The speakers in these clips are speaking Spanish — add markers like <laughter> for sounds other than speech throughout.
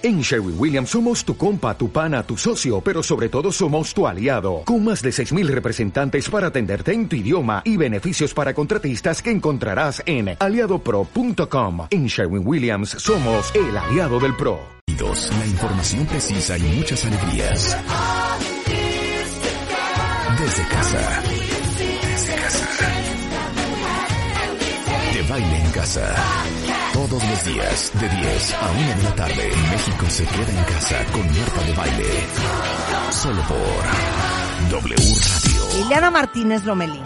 En Sherwin Williams somos tu compa, tu pana, tu socio, pero sobre todo somos tu aliado, con más de 6.000 representantes para atenderte en tu idioma y beneficios para contratistas que encontrarás en aliadopro.com. En Sherwin Williams somos el aliado del PRO. La información precisa y muchas alegrías. Desde casa. Desde casa. De baile en casa. Todos los días, de 10 a 1 de la tarde, México se queda en casa con Marta de Baile. Solo por W Radio. Liliana Martínez Lomelín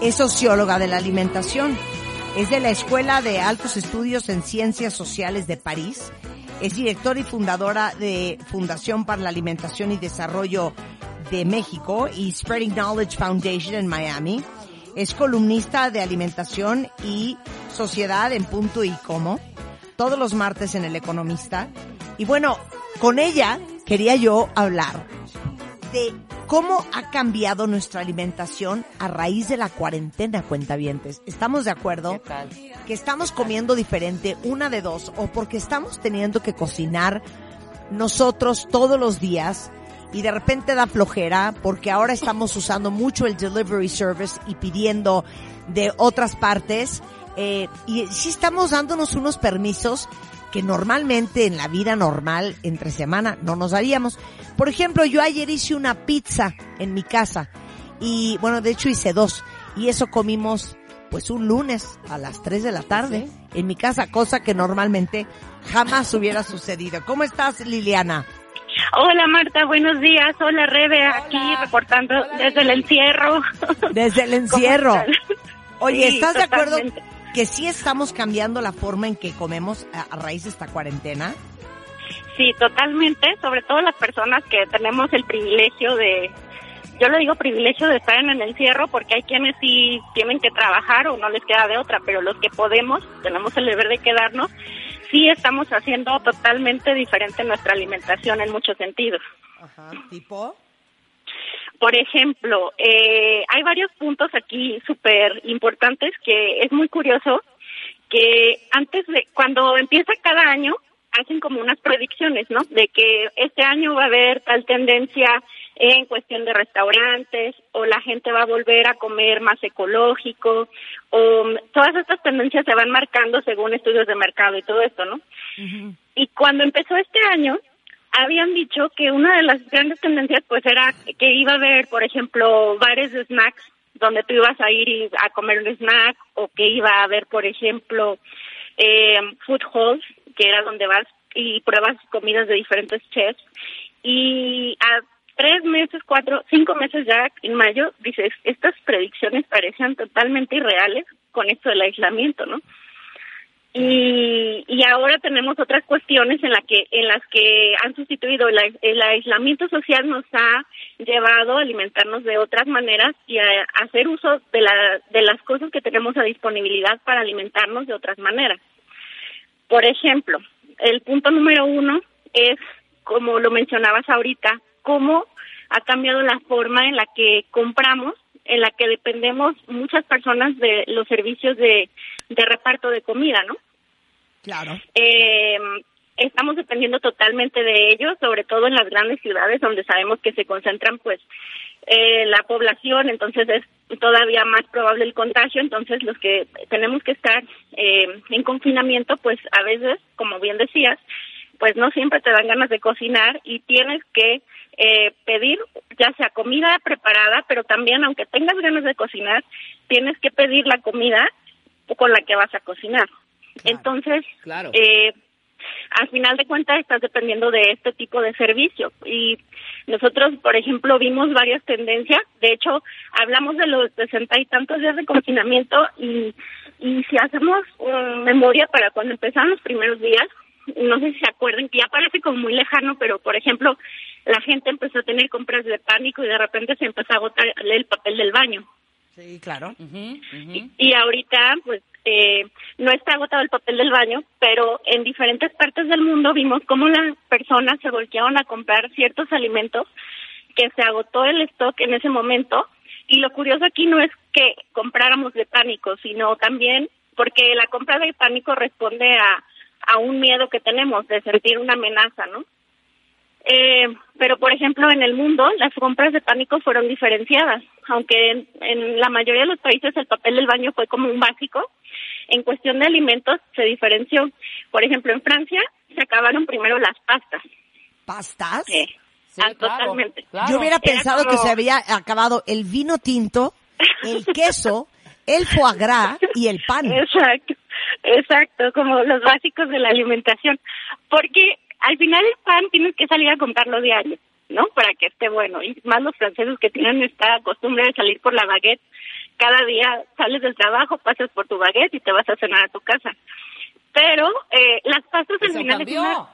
es socióloga de la alimentación. Es de la Escuela de Altos Estudios en Ciencias Sociales de París. Es directora y fundadora de Fundación para la Alimentación y Desarrollo de México y Spreading Knowledge Foundation en Miami. Es columnista de alimentación y sociedad en punto y cómo, todos los martes en El Economista. Y bueno, con ella quería yo hablar de cómo ha cambiado nuestra alimentación a raíz de la cuarentena, cuentavientes. ¿Estamos de acuerdo? Que estamos comiendo diferente, una de dos, o porque estamos teniendo que cocinar nosotros todos los días y de repente da flojera porque ahora estamos usando mucho el delivery service y pidiendo de otras partes eh, y sí estamos dándonos unos permisos que normalmente en la vida normal entre semana no nos daríamos. Por ejemplo, yo ayer hice una pizza en mi casa y bueno, de hecho hice dos y eso comimos pues un lunes a las 3 de la tarde en mi casa, cosa que normalmente jamás hubiera sucedido. ¿Cómo estás, Liliana? Hola Marta, buenos días. Hola Rebe, aquí reportando desde el encierro. Desde el <laughs> encierro. Oye, ¿estás de acuerdo que sí estamos cambiando la forma en que comemos a, raíz de esta cuarentena? Sí, totalmente, sobre todo las personas que tenemos el privilegio de, yo le digo privilegio de estar en el encierro porque hay quienes sí tienen que trabajar o no les queda de otra, pero los que podemos, tenemos el deber de quedarnos, sí estamos haciendo totalmente diferente nuestra alimentación en muchos sentidos. Ajá, ¿tipo? Por ejemplo, eh, hay varios puntos aquí súper importantes que es muy curioso que antes de, cuando empieza cada año, hacen como unas predicciones, ¿no? De que este año va a haber tal tendencia en cuestión de restaurantes o la gente va a volver a comer más ecológico o todas estas tendencias se van marcando según estudios de mercado y todo esto, ¿no? Y cuando empezó este año, habían dicho que una de las grandes tendencias pues era que iba a haber, por ejemplo, bares de snacks donde tú ibas a ir a comer un snack o que iba a haber, por ejemplo, eh, food halls, que era donde vas y pruebas comidas de diferentes chefs. Y a tres meses, cuatro, cinco meses ya en mayo, dices, estas predicciones parecían totalmente irreales con esto del aislamiento, ¿no? Y, y ahora tenemos otras cuestiones en, la que, en las que han sustituido el, aislamiento social nos ha llevado a alimentarnos de otras maneras y a, hacer uso de, la, de las cosas que tenemos a disponibilidad para alimentarnos de otras maneras. Por ejemplo, el punto número uno es, como lo mencionabas ahorita, cómo ha cambiado la forma en la que compramos, en la que dependemos muchas personas de los servicios de, de reparto de comida, ¿no? Claro. Eh, estamos dependiendo totalmente de ellos, sobre todo en las grandes ciudades donde sabemos que se concentran pues eh, la población, entonces es todavía más probable el contagio, entonces los que tenemos que estar eh, en confinamiento pues a veces, como bien decías, pues no siempre te dan ganas de cocinar y tienes que eh, pedir ya sea comida preparada, pero también aunque tengas ganas de cocinar, tienes que pedir la comida con la que vas a cocinar. Entonces, claro. Eh, al final de cuentas estás dependiendo de este tipo de servicio. Y nosotros por ejemplo vimos varias tendencias. De hecho hablamos de los sesenta y tantos días de confinamiento y y si hacemos memoria para cuando empezaron los primeros días no sé si se acuerdan que ya parece como muy lejano pero por ejemplo la gente empezó a tener compras de pánico y de repente se empezó a agotar el papel del baño Sí, claro. y, y ahorita, pues, eh, no está agotado el papel del baño, pero en diferentes partes del mundo vimos cómo las personas se voltearon a comprar ciertos alimentos que se agotó el stock en ese momento. Y lo curioso aquí no es que compráramos de pánico, sino también porque la compra de pánico responde a, a un miedo que tenemos de sentir una amenaza, ¿no? Eh, pero, por ejemplo, en el mundo las compras de pánico fueron diferenciadas, aunque en, en, la mayoría de los países el papel del baño fue como un básico, en cuestión de alimentos se diferenció. Por ejemplo, en Francia se acabaron primero las pastas. ¿Pastas? Eh, Sí, ah, claro, totalmente. claro. Yo hubiera Era pensado que se había acabado el vino tinto, el queso, el foie gras y el pan. <laughs> Exacto, exacto, como los básicos de la alimentación. Porque al final el pan tienes que salir a comprarlo diario, ¿no? Para que esté bueno. Y más los franceses que tienen esta costumbre de salir por la baguette. Cada día sales del trabajo, pasas por tu baguette y te vas a cenar a tu casa. Pero eh, las pastas al final es una-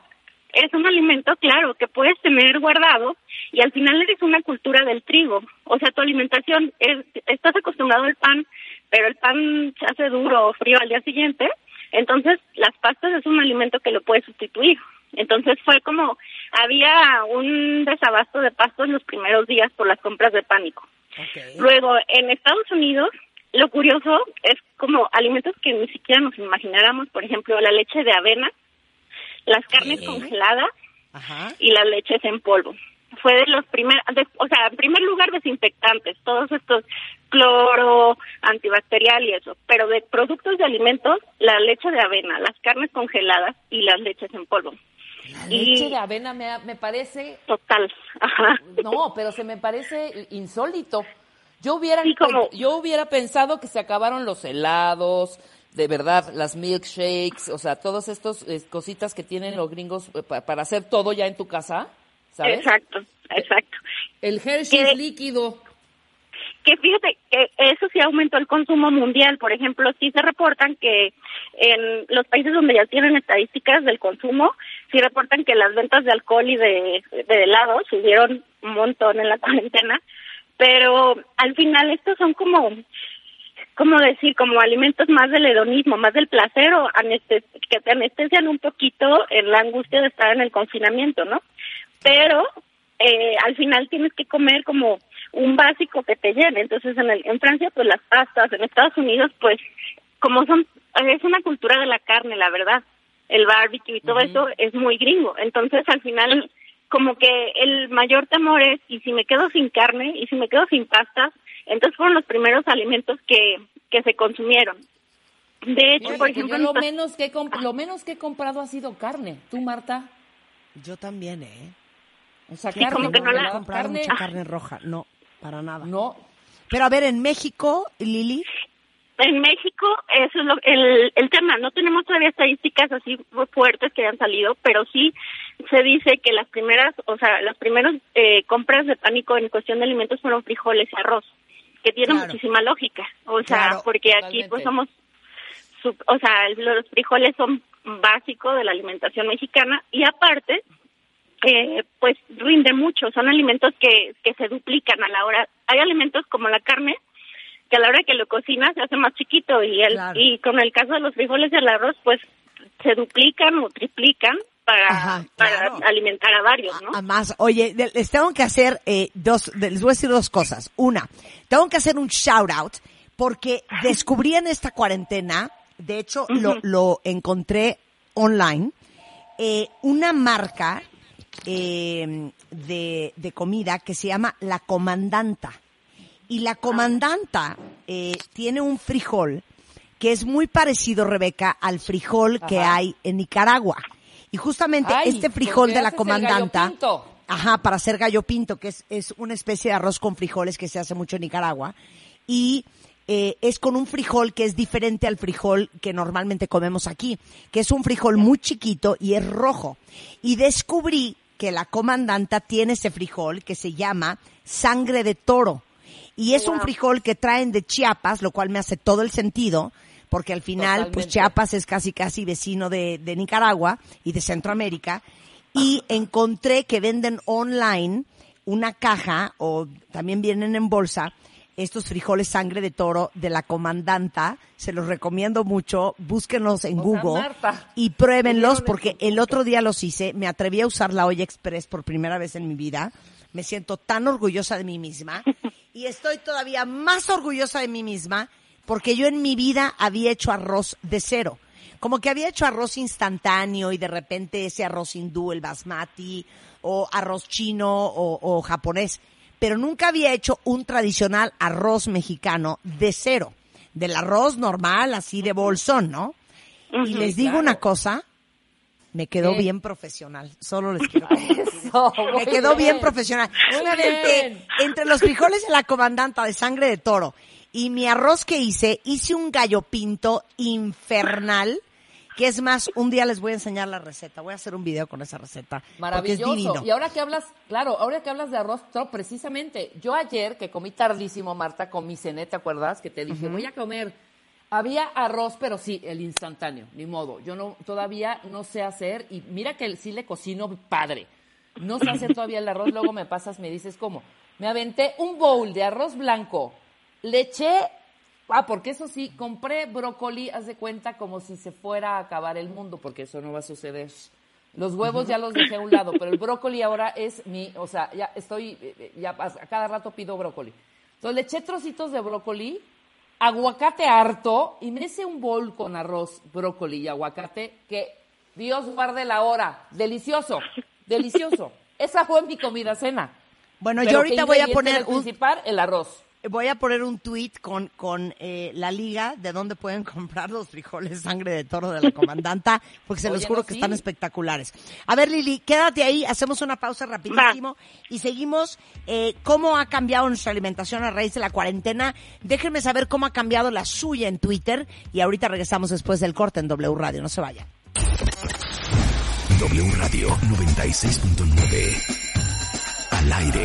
es un alimento, claro, que puedes tener guardado y al final eres una cultura del trigo. O sea, tu alimentación, es, estás acostumbrado al pan, pero el pan se hace duro o frío al día siguiente. Entonces, las pastas es un alimento que lo puedes sustituir. Entonces fue como, había un desabasto de pastos los primeros días por las compras de pánico. Luego, en Estados Unidos, lo curioso es como alimentos que ni siquiera nos imagináramos, por ejemplo, la leche de avena, las carnes congeladas Ajá. y las leches en polvo. Fue de los primeros, o sea, en primer lugar desinfectantes, todos estos cloro, antibacterial y eso, pero de productos de alimentos, la leche de avena, las carnes congeladas y las leches en polvo. La Y- leche de avena me, me parece, Total, ajá. no, pero se me parece insólito. Yo hubiera, Sí, como- yo hubiera pensado que se acabaron los helados, de verdad, las milkshakes, o sea, todas estas eh, cositas que tienen los gringos eh, pa- para hacer todo ya en tu casa, ¿sabes? Exacto, exacto. El Hershey's líquido. Que fíjate que eso sí aumentó el consumo mundial. Por ejemplo, sí se reportan que en los países donde ya tienen estadísticas del consumo, sí reportan que las ventas de alcohol y de, de helado subieron un montón en la <laughs> cuarentena. Pero al final estos son como, como decir, como alimentos más del hedonismo, más del placer o que te anestesian un poquito en la angustia de estar en el confinamiento, ¿no? Pero eh, al final tienes que comer como un básico que te llene. Entonces, en, el, en Francia, pues las pastas, en Estados Unidos, pues como son, es una cultura de la carne, la verdad. El barbecue y todo eso es muy gringo. Entonces, al final, como que el mayor temor es, ¿y si me quedo sin carne? ¿Y si me quedo sin pastas? Entonces, fueron los primeros alimentos que, que se consumieron. De hecho, por ejemplo, yo lo en- menos que he comp- lo menos que he comprado ha sido carne. ¿Tú, Marta? Yo también, ¿eh? O sea, Sí, carne, como que no No la- he comprado carne, mucha carne roja, no, para nada. no. Pero a ver, en México, Lili, En México, eso es lo, el, el tema. No tenemos todavía estadísticas así fuertes que hayan salido, pero sí se dice que las primeras, o sea, las primeras eh, compras de pánico en cuestión de alimentos fueron frijoles y arroz, que tiene Claro. muchísima lógica. O sea, Claro, porque aquí pues somos, sub- o sea, los frijoles son básico de la alimentación mexicana y aparte, eh, pues rinde mucho. Son alimentos que, que se duplican a la hora. Hay alimentos como la carne que a la hora que lo cocinas se hace más chiquito y el Claro. y con el caso de los frijoles y el arroz pues se duplican o triplican para Ajá, para claro. alimentar a varios, ¿no? Además, oye, les tengo que hacer eh, dos, les voy a decir dos cosas. Una, tengo que hacer un shout out porque <laughs> descubrí en esta cuarentena, de hecho lo, lo encontré online, eh, una marca eh, de, de comida que se llama La Comandanta. Y la comandanta eh, tiene un frijol que es muy parecido, Rebeca, al frijol que hay en Nicaragua. Y justamente Ay, este frijol de la comandanta, ajá, para hacer gallo pinto, que es, es una especie de arroz con frijoles que se hace mucho en Nicaragua, y eh, es con un frijol que es diferente al frijol que normalmente comemos aquí, que es un frijol muy chiquito y es rojo. Y descubrí que la comandanta tiene ese frijol que se llama sangre de toro. Y es un frijol que traen de Chiapas, lo cual me hace todo el sentido, porque al final, pues. Chiapas es casi casi vecino de, de Nicaragua y de Centroamérica. Y encontré que venden online una caja, o también vienen en bolsa, estos frijoles sangre de toro de la comandanta. Se los recomiendo mucho. Búsquenlos en O Google Marta, y pruébenlos porque el otro día los hice. Me atreví a usar la olla express por primera vez en mi vida. Me siento tan orgullosa de mí misma <laughs> y estoy todavía más orgullosa de mí misma porque yo en mi vida había hecho arroz de cero. como que había hecho arroz instantáneo y de repente ese arroz hindú, el basmati, o arroz chino o, o japonés, pero nunca había hecho un tradicional arroz mexicano de cero, del arroz normal, así de bolsón, ¿no? Y les digo una cosa, me quedó bien profesional. Solo les quiero. <laughs> Eso, Me quedó bien, bien. profesional. Bien. entre los frijoles de la comandanta de sangre de toro y mi arroz que hice, hice un gallo pinto infernal. Que es más, un día les voy a enseñar la receta. Voy a hacer un video con esa receta. Porque es Maravilloso. divino. Y ahora que hablas, claro, ahora que hablas de arroz, no, precisamente, yo ayer que comí tardísimo, Marta, comí cené, ¿te acuerdas? Que te dije, voy a comer. Había arroz, pero sí, el instantáneo, ni modo. Yo no, todavía no sé hacer, y mira que sí le cocino padre. No sé hacer todavía el arroz, luego me pasas, me dices cómo. Me aventé un bowl de arroz blanco, le eché, ah, porque eso sí, compré brócoli, haz de cuenta como si se fuera a acabar el mundo, porque eso no va a suceder. Los huevos ya los dejé a un lado, pero el brócoli ahora es mi, o sea, ya estoy, eh, eh, ya a cada rato pido brócoli. Entonces le eché trocitos de brócoli, aguacate harto y me hice un bol con arroz, brócoli y aguacate que Dios guarde la hora. Delicioso, delicioso. Esa fue mi comida cena. Bueno, Pero yo ¿qué ahorita voy a poner un, principal, el arroz. Voy a poner un tweet con, con eh, la liga de dónde pueden <laughs> comprar los frijoles sangre de toro de la comandanta, porque se los juro no, que sí. están espectaculares. A ver, Lili, quédate ahí, hacemos una pausa rapidísimo y seguimos eh, cómo ha cambiado nuestra alimentación a raíz de la cuarentena. Déjenme saber cómo ha cambiado la suya en Twitter y ahorita regresamos después del corte en W Radio. No se vayan. W Radio 96.9. Al aire.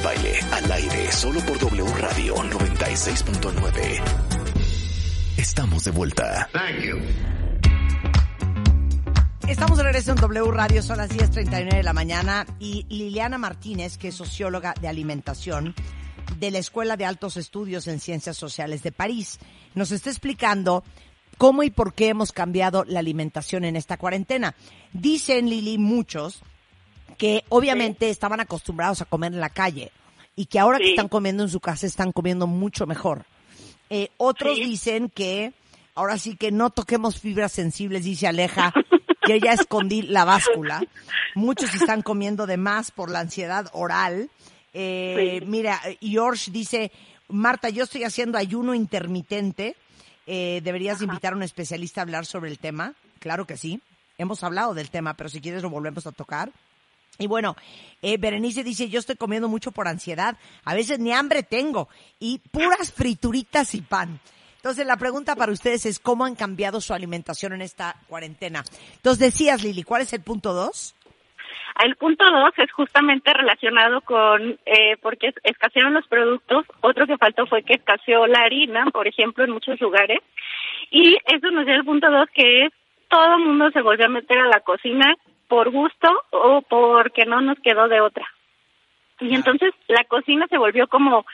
de baile, al aire, solo por W Radio 96.9. Estamos de vuelta. Estamos de regreso en W Radio, son las 10.39 de la mañana y Liliana Martínez, que es socióloga de alimentación de la Escuela de Altos Estudios en Ciencias Sociales de París, nos está explicando cómo y por qué hemos cambiado la alimentación en esta cuarentena. Dicen, Lili, muchos que obviamente estaban acostumbrados a comer en la calle y que ahora que están comiendo en su casa están comiendo mucho mejor. Eh, otros Sí. dicen que ahora sí que no toquemos fibras sensibles, dice Aleja, <laughs> que ya escondí la báscula. Muchos están comiendo de más por la ansiedad oral. Eh. Mira, George dice, Marta, yo estoy haciendo ayuno intermitente. Eh, deberías invitar a un especialista a hablar sobre el tema. Claro que sí. Hemos hablado del tema, pero si quieres lo volvemos a tocar. Y bueno, eh, Berenice dice, yo estoy comiendo mucho por ansiedad, a veces ni hambre tengo, y puras frituritas y pan. Entonces la pregunta para ustedes es, ¿cómo han cambiado su alimentación en esta cuarentena? Entonces decías, Lili, ¿cuál es el punto dos? El punto dos es justamente relacionado con, eh, porque es- escasearon los productos. Otro que faltó fue que escaseó la harina, por ejemplo, en muchos lugares. Y eso nos dio el punto dos, que es todo el mundo se volvió a meter a la cocina por gusto o porque no nos quedó de otra. Y entonces la cocina se volvió como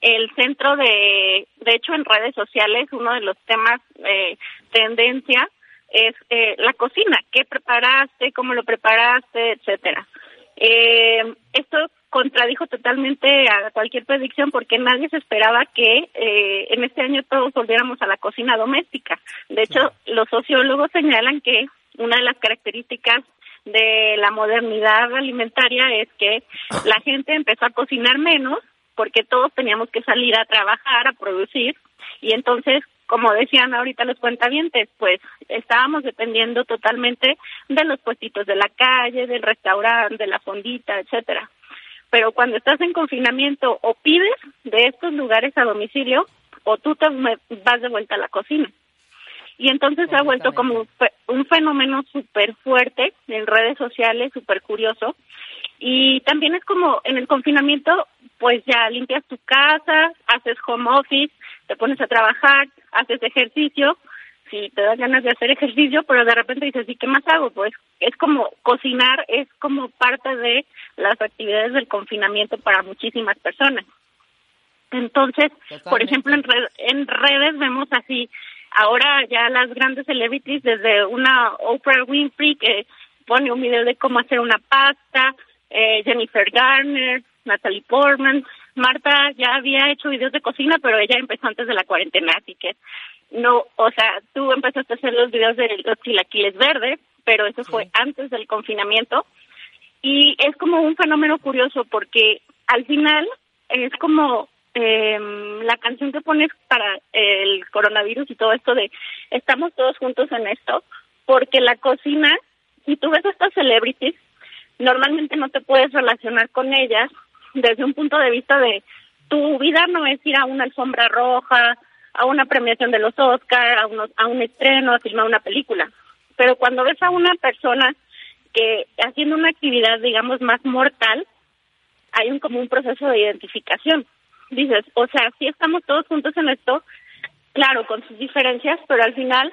el centro de, de hecho en redes sociales, uno de los temas eh, tendencia es eh, la cocina, qué preparaste, cómo lo preparaste, etcétera. Eh, esto contradijo totalmente a cualquier predicción porque nadie se esperaba que eh, en este año todos volviéramos a la cocina doméstica. De hecho, los sociólogos señalan que una de las características de la modernidad alimentaria es que la gente empezó a cocinar menos porque todos teníamos que salir a trabajar, a producir, y entonces, como decían ahorita los cuentavientes, pues estábamos dependiendo totalmente de los puestitos de la calle, del restaurante, de la fondita, etcétera. Pero cuando estás en confinamiento o pides de estos lugares a domicilio o tú te vas de vuelta a la cocina. Y entonces se ha vuelto como un fe- un fenómeno súper fuerte en redes sociales, súper curioso. Y también es como en el confinamiento, pues ya limpias tu casa, haces home office, te pones a trabajar, haces ejercicio, si te dan ganas de hacer ejercicio, pero de repente dices, ¿y qué más hago? Pues es como cocinar, es como parte de las actividades del confinamiento para muchísimas personas. Entonces, por ejemplo, en, red- en redes vemos así, ahora ya las grandes celebrities, desde una Oprah Winfrey que pone un video de cómo hacer una pasta, eh, Jennifer Garner, Natalie Portman, Marta ya había hecho videos de cocina, pero ella empezó antes de la cuarentena, así que no, o sea, tú empezaste a hacer los videos de los chilaquiles verdes, pero eso fue antes del confinamiento. Y es como un fenómeno curioso porque al final es como eh, la canción que pones para el coronavirus y todo esto de estamos todos juntos en esto, porque la cocina, si tú ves a estas celebrities, normalmente no te puedes relacionar con ellas desde un punto de vista de tu vida no es ir a una alfombra roja, a una premiación de los Oscar, a, unos- a un estreno, a filmar una película. Pero cuando ves a una persona que haciendo una actividad, digamos, más mortal, hay un como un proceso de identificación. Dices, o sea, sí estamos todos juntos en esto, claro, con sus diferencias, pero al final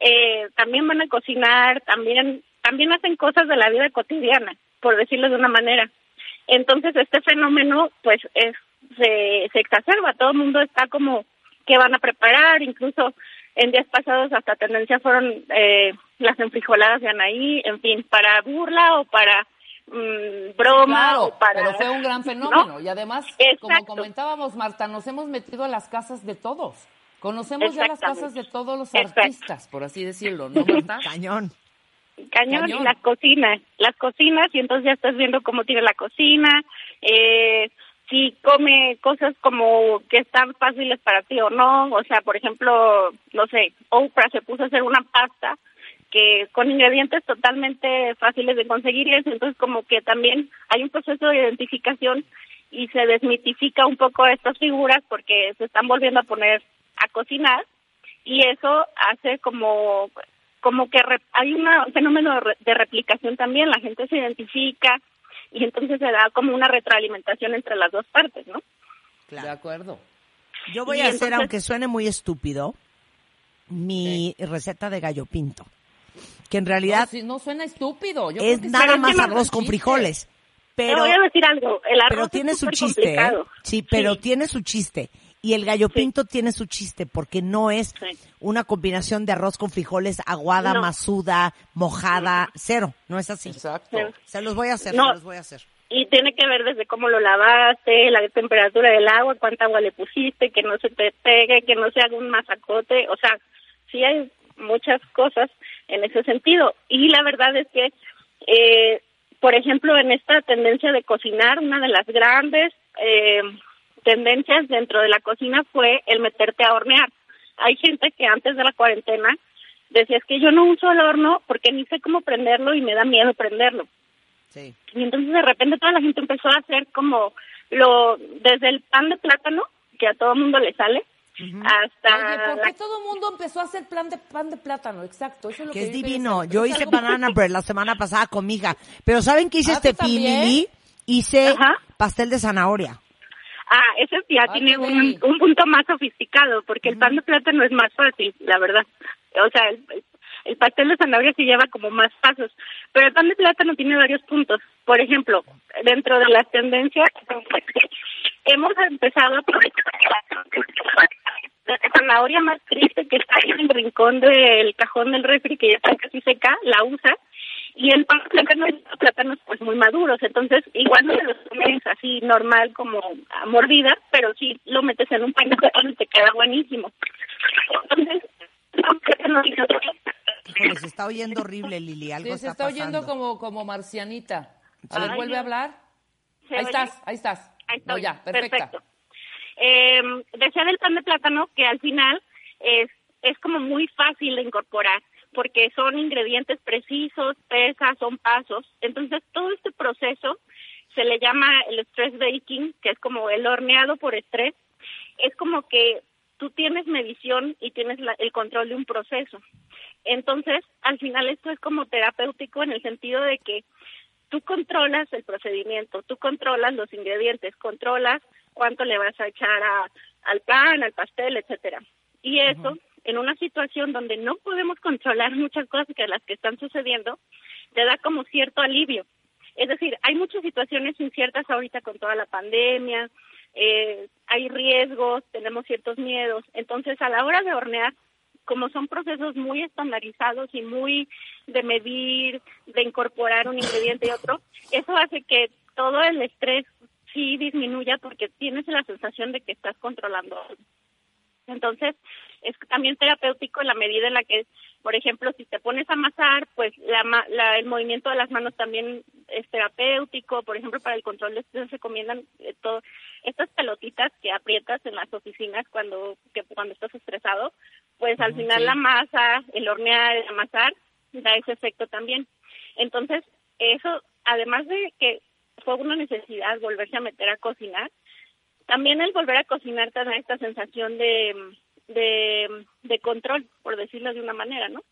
eh, también van a cocinar, también también hacen cosas de la vida cotidiana, por decirlo de una manera. Entonces este fenómeno, pues, es se, se exacerba. Todo el mundo está como que van a preparar, incluso en días pasados hasta tendencia fueron eh, las enfrijoladas de Anaí, en fin, para burla o para mm, broma Claro, o para... pero fue un gran <laughs> fenómeno. ¿no? Y además, como comentábamos, Marta, nos hemos metido a las casas de todos. Conocemos ya las casas de todos los Exacto. artistas, por así decirlo, ¿no, Marta? <laughs> Cañón. Cañón, Cañón. y las cocinas, las cocinas y entonces ya estás viendo cómo tiene la cocina, eh, si come cosas como que están fáciles para ti o no, o sea, por ejemplo, no sé, Oprah se puso a hacer una pasta que con ingredientes totalmente fáciles de conseguirles, entonces como que también hay un proceso de identificación y se desmitifica un poco estas figuras porque se están volviendo a poner a cocinar y eso hace como como que re- hay una- un fenómeno de, re- de replicación también, la gente se identifica y entonces se da como una retroalimentación entre las dos partes, ¿no? De acuerdo. Yo voy Y a hacer, aunque suene muy estúpido, mi receta de gallo pinto. Que en No, realidad sí, no suena estúpido. Yo es creo que nada más arroz con frijoles. Pero, voy a decir algo, el arroz pero es tiene su súper chiste, ¿eh? Sí, pero Sí. tiene su chiste. Y el gallo pinto tiene su chiste porque no es Sí. una combinación de arroz con frijoles, aguada, No. masuda, mojada, cero. No es así. Exacto. Se los voy a hacer, No. se los voy a hacer. y tiene que ver desde cómo lo lavaste, la temperatura del agua, cuánta agua le pusiste, que no se te pegue, que no se haga un masacote, o sea, sí hay muchas cosas en ese sentido. Y la verdad es que, eh, por ejemplo, en esta tendencia de cocinar, una de las grandes eh, tendencias dentro de la cocina fue el meterte a hornear. Hay gente que antes de la cuarentena decía, es que yo no uso el horno porque ni sé cómo prenderlo y me da miedo prenderlo. Sí. Y entonces de repente toda la gente empezó a hacer como lo desde el pan de plátano, que a todo mundo le sale, hasta Oye, ¿por qué la- todo el mundo empezó a hacer plan de pan de plátano? Exacto, eso es lo que que es divino. Yo hice banana bread la semana pasada con mi hija. Pero ¿saben qué hice Ah, este ¿tú fin, también? Lili? Hice Ajá. pastel de zanahoria. Ah, ese ya Ay, tiene un, un punto más sofisticado, porque el pan de plátano es más fácil, la verdad. O sea, el, el pastel de zanahoria sí lleva como más pasos, pero el pan de plátano tiene varios puntos. Por ejemplo, dentro de las tendencias, hemos empezado a aprovechar la zanahoria más triste que está ahí en el rincón del cajón del refri, que ya está casi seca, la usa, y el pan de plátano es plátanos pues muy maduros, entonces igual no te los comes así normal como a mordida, pero sí lo metes en un pan de plátano y te queda buenísimo. Entonces, los Híjole, se está oyendo horrible, Lili. Algo Sí, se está, está oyendo como, como marcianita. A ver, Ay, vuelve a hablar. ¿Se Ahí oye? estás, ahí estás. Ahí No, ya. Perfecto. Eh, decía del pan de plátano que al final es, es como muy fácil de incorporar porque son ingredientes precisos, pesas, son pasos. Entonces, todo este proceso se le llama el stress baking, que es como el horneado por estrés. Es como que tú tienes medición y tienes la- el control de un proceso. Entonces, al final esto es como terapéutico en el sentido de que tú controlas el procedimiento, tú controlas los ingredientes, controlas cuánto le vas a echar a, al pan, al pastel, etcétera. Y eso, en una situación donde no podemos controlar muchas cosas que las que están sucediendo, te da como cierto alivio. Es decir, hay muchas situaciones inciertas ahorita con toda la pandemia, eh, hay riesgos, tenemos ciertos miedos. Entonces, a la hora de hornear, como son procesos muy estandarizados y muy de medir, de incorporar un ingrediente y otro, eso hace que todo el estrés sí disminuya porque tienes la sensación de que estás controlando. Entonces, es también terapéutico en la medida en la que, por ejemplo, si te pones a amasar, pues la, la- el movimiento de las manos también es terapéutico. Por ejemplo, para el control de estrés se recomiendan eh, todo, estas pelotitas que aprietas en las oficinas cuando, que, cuando estás estresado, pues al final sí. la masa, el hornear, el amasar, da ese efecto también. Entonces, eso, además de que fue una necesidad volverse a meter a cocinar, también el volver a cocinar te da esta sensación de, de, de control, por decirlo de una manera, ¿no?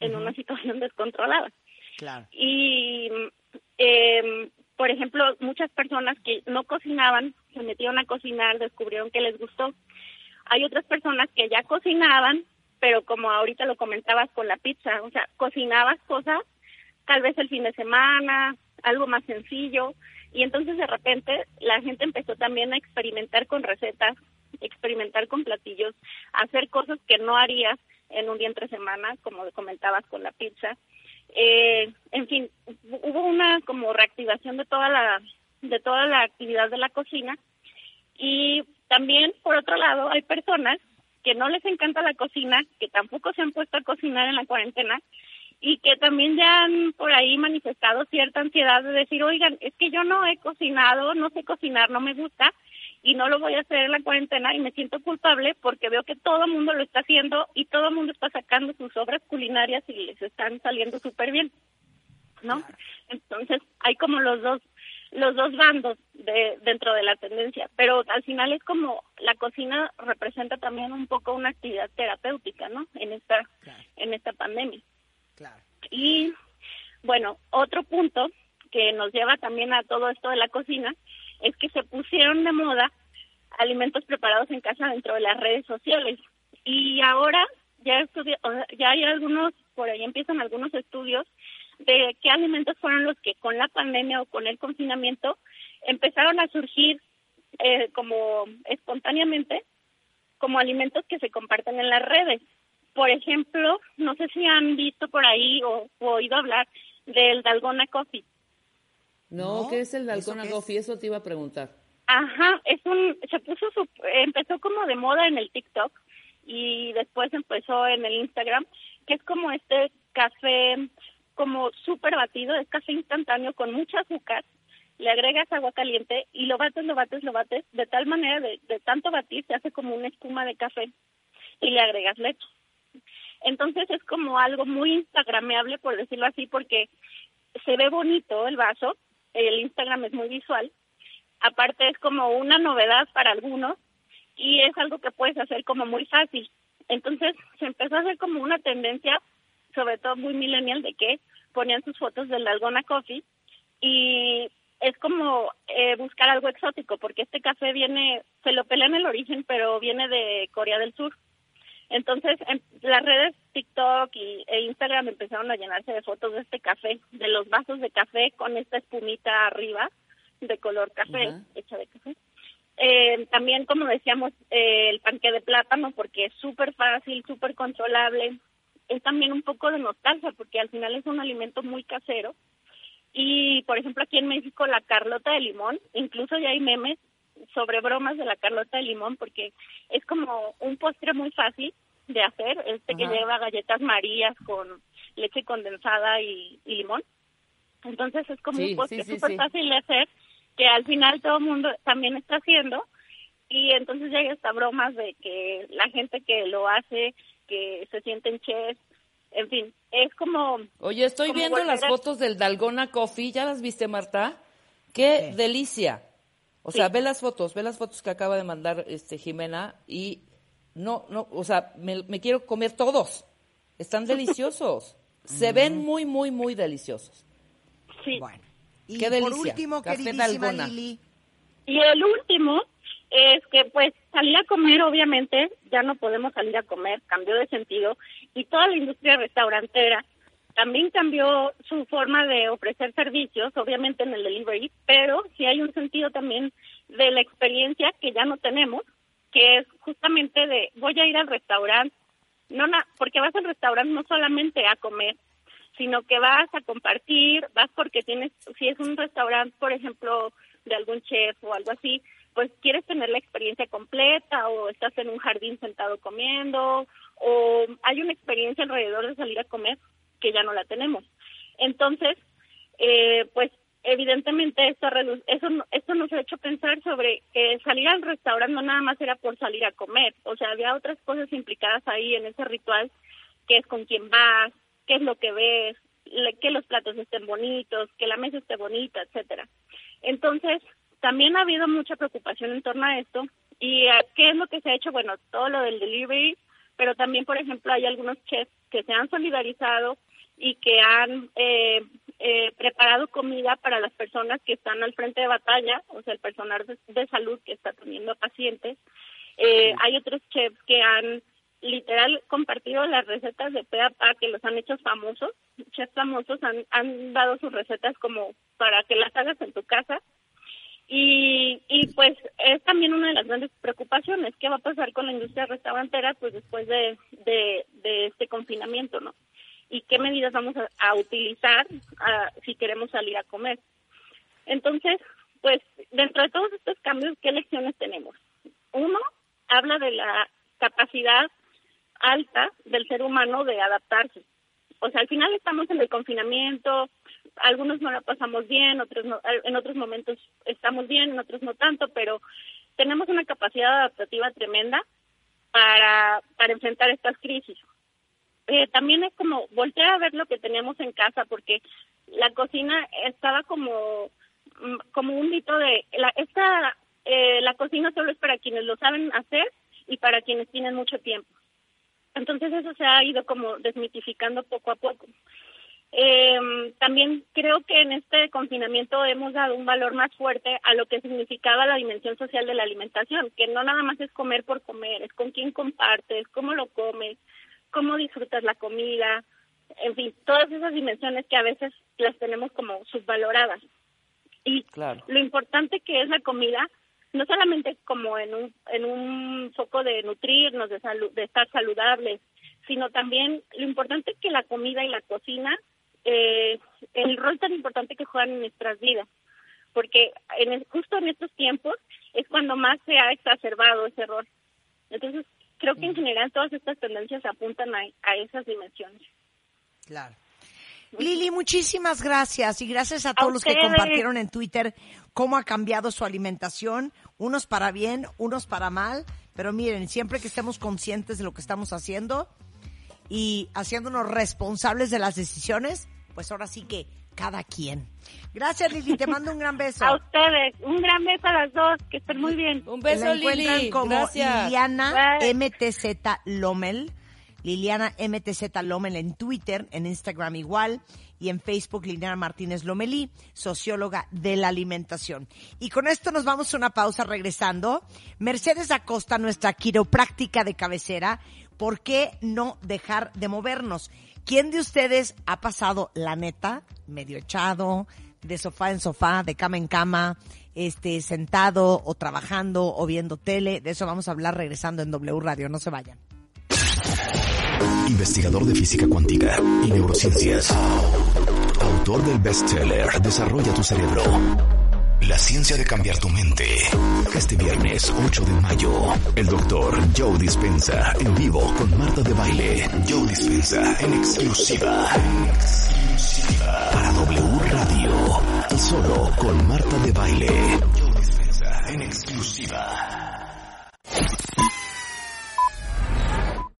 En una situación <laughs> descontrolada. Claro. Y, eh, por ejemplo, muchas personas que no cocinaban, se metieron a cocinar, descubrieron que les gustó. Hay otras personas que ya cocinaban, pero como ahorita lo comentabas con la pizza, o sea, cocinabas cosas tal vez el fin de semana, algo más sencillo, y entonces de repente la gente empezó también a experimentar con recetas, experimentar con platillos, hacer cosas que no harías en un día entre semana, como comentabas con la pizza. Eh, en fin, hubo una como reactivación de toda la de toda la actividad de la cocina y también por otro lado hay personas que no les encanta la cocina, que tampoco se han puesto a cocinar en la cuarentena y que también ya han por ahí manifestado cierta ansiedad de decir, oigan, es que yo no he cocinado, no sé cocinar, no me gusta y no lo voy a hacer en la cuarentena y me siento culpable porque veo que todo el mundo lo está haciendo y todo el mundo está sacando sus obras culinarias y les están saliendo súper bien, ¿no? Entonces hay como los dos los dos bandos de, dentro de la tendencia, pero al final es como la cocina representa también un poco una actividad terapéutica, ¿no? En esta en esta pandemia. Claro. Y bueno, otro punto que nos lleva también a todo esto de la cocina es que se pusieron de moda alimentos preparados en casa dentro de las redes sociales. Y ahora ya estudi- o sea, ya hay algunos, por ahí empiezan algunos estudios de qué alimentos fueron los que con la pandemia o con el confinamiento empezaron a surgir eh, como espontáneamente como alimentos que se comparten en las redes. Por ejemplo, no sé si han visto por ahí o, o oído hablar del Dalgona Coffee. No, ¿qué es el ¿eso Dalgona es? Coffee? Eso te iba a preguntar. Ajá, es un, se puso, su, empezó como de moda en el TikTok y después empezó en el Instagram, que es como este café como súper batido, es café instantáneo con mucho azúcar, le agregas agua caliente y lo bates, lo bates, lo bates, de tal manera, de, de tanto batir, se hace como una espuma de café y le agregas leche. Entonces es como algo muy instagrameable, por decirlo así, porque se ve bonito el vaso, el Instagram es muy visual, aparte es como una novedad para algunos y es algo que puedes hacer como muy fácil. Entonces se empezó a hacer como una tendencia, sobre todo muy millennial, de que ponían sus fotos del Dalgona Coffee y es como eh, buscar algo exótico, porque este café viene, se lo pelea en el origen, pero viene de Corea del Sur. Entonces, en las redes TikTok y, e Instagram empezaron a llenarse de fotos de este café, de los vasos de café con esta espumita arriba de color café, hecha de café. Eh, también, como decíamos, eh, el panque de plátano, porque es súper fácil, súper controlable. Es también un poco de nostalgia, porque al final es un alimento muy casero. Y, por ejemplo, aquí en México, la carlota de limón, incluso ya hay memes sobre bromas de la carlota de limón, porque es como un postre muy fácil de hacer, este que lleva galletas marías con leche condensada y, y limón. Entonces es como Sí, un postre sí, súper sí. fácil de hacer, que al final todo el mundo también está haciendo. Y entonces ya hay hasta bromas de que la gente que lo hace, que se sienten chefs, en fin, es como Oye, estoy Como viendo las fotos del Dalgona Coffee. ¿Ya las viste, Marta? ¡Qué Sí. delicia! O sea, Sí. ve las fotos, ve las fotos que acaba de mandar este Jimena y no, no, o sea, me, me quiero comer todos. Están <laughs> deliciosos. Se ven muy, muy, muy deliciosos. sí. Bueno. Y Qué por delicia. último, Café queridísima. Lili, Y el último es que pues salir a comer obviamente ya no podemos salir a comer, cambió de sentido y toda la industria restaurantera también cambió su forma de ofrecer servicios, obviamente en el delivery, pero sí hay un sentido también de la experiencia que ya no tenemos, que es justamente de voy a ir al restaurante, no na- porque vas al restaurante no solamente a comer, sino que vas a compartir, vas porque tienes, si es un restaurante, por ejemplo, de algún chef o algo así, pues quieres tener la experiencia completa o estás en un jardín sentado comiendo o hay una experiencia alrededor de salir a comer que ya no la tenemos. Entonces, eh, pues evidentemente esto, eso, esto nos ha hecho pensar sobre que salir al restaurante no nada más era por salir a comer, o sea, había otras cosas implicadas ahí en ese ritual, que es con quién vas, qué es lo que ves, le- que los platos estén bonitos, que la mesa esté bonita, etcétera. Entonces, también ha habido mucha preocupación en torno a esto. ¿Y eh, qué es lo que se ha hecho? Bueno, todo lo del delivery, pero también, por ejemplo, hay algunos chefs que se han solidarizado y que han eh, eh, preparado comida para las personas que están al frente de batalla, o sea, el personal de, de salud que está atendiendo a pacientes. Eh, Hay otros chefs que han literal compartido las recetas de pe a pa que los han hecho famosos. Chefs famosos han, han dado sus recetas como para que las hagas en tu casa. Y, y pues es también una de las grandes preocupaciones. ¿Qué va a pasar con la industria restaurantera pues después de, de, este confinamiento, no? ¿Y qué medidas vamos a, a utilizar ah, si queremos salir a comer? Entonces, pues dentro de todos estos cambios, ¿qué lecciones tenemos? Uno, habla de la capacidad alta del ser humano de adaptarse. O sea, al final estamos en el confinamiento, algunos no la pasamos bien, otros no, en otros momentos estamos bien, en otros no tanto, pero tenemos una capacidad adaptativa tremenda para, para enfrentar estas crisis. Eh, también es como voltear a ver lo que tenemos en casa, porque la cocina estaba como, mm, como un mito de, la, esta, eh, la cocina solo es para quienes lo saben hacer y para quienes tienen mucho tiempo. Entonces eso se ha ido como desmitificando poco a poco. Eh, también creo que en este confinamiento hemos dado un valor más fuerte a lo que significaba la dimensión social de la alimentación, que no nada más es comer por comer, es con quién compartes, cómo lo comes, cómo disfrutas la comida, en fin, todas esas dimensiones que a veces las tenemos como subvaloradas. Y Claro. lo importante que es la comida, no solamente como en un, en un foco de nutrirnos, de, salu- de estar saludables, sino también lo importante que la comida y la cocina, eh, el rol tan importante que juegan en nuestras vidas. Porque en el- justo en estos tiempos es cuando más se ha exacerbado ese rol. Entonces, creo que en general todas estas tendencias apuntan a, a esas dimensiones. Claro. Lili, muchísimas gracias y gracias a A todos los que compartieron en Twitter cómo ha cambiado su alimentación, unos para bien, unos para mal, pero miren, siempre que estemos conscientes de lo que estamos haciendo y haciéndonos responsables de las decisiones, pues ahora sí que cada quien. Gracias Lili, te mando un gran beso. <laughs> A ustedes, un gran beso a las dos, que estén muy bien. Un La beso, encuentran Lili. como Gracias. Liliana Bye. MTZ Lomel. Liliana MTZ Lomel en Twitter, en Instagram igual y en Facebook Liliana Martínez Lomelí, socióloga de la alimentación. Y con esto nos vamos a una pausa regresando. Mercedes Acosta, nuestra quiropráctica de cabecera, ¿por qué no dejar de movernos? ¿Quién de ustedes ha pasado la neta, medio echado, de sofá en sofá, de cama en cama, este, sentado o trabajando o viendo tele? De eso vamos a hablar regresando en W Radio. No se vayan investigador de física cuántica y neurociencias. Autor del bestseller Desarrolla tu cerebro. La ciencia de cambiar tu mente. Este viernes 8 de mayo, el doctor Joe Dispensa en vivo con Marta de Baile. Joe Dispensa en exclusiva. Exclusiva. Para W Radio. Y solo con Marta de Baile. Joe Dispensa en exclusiva.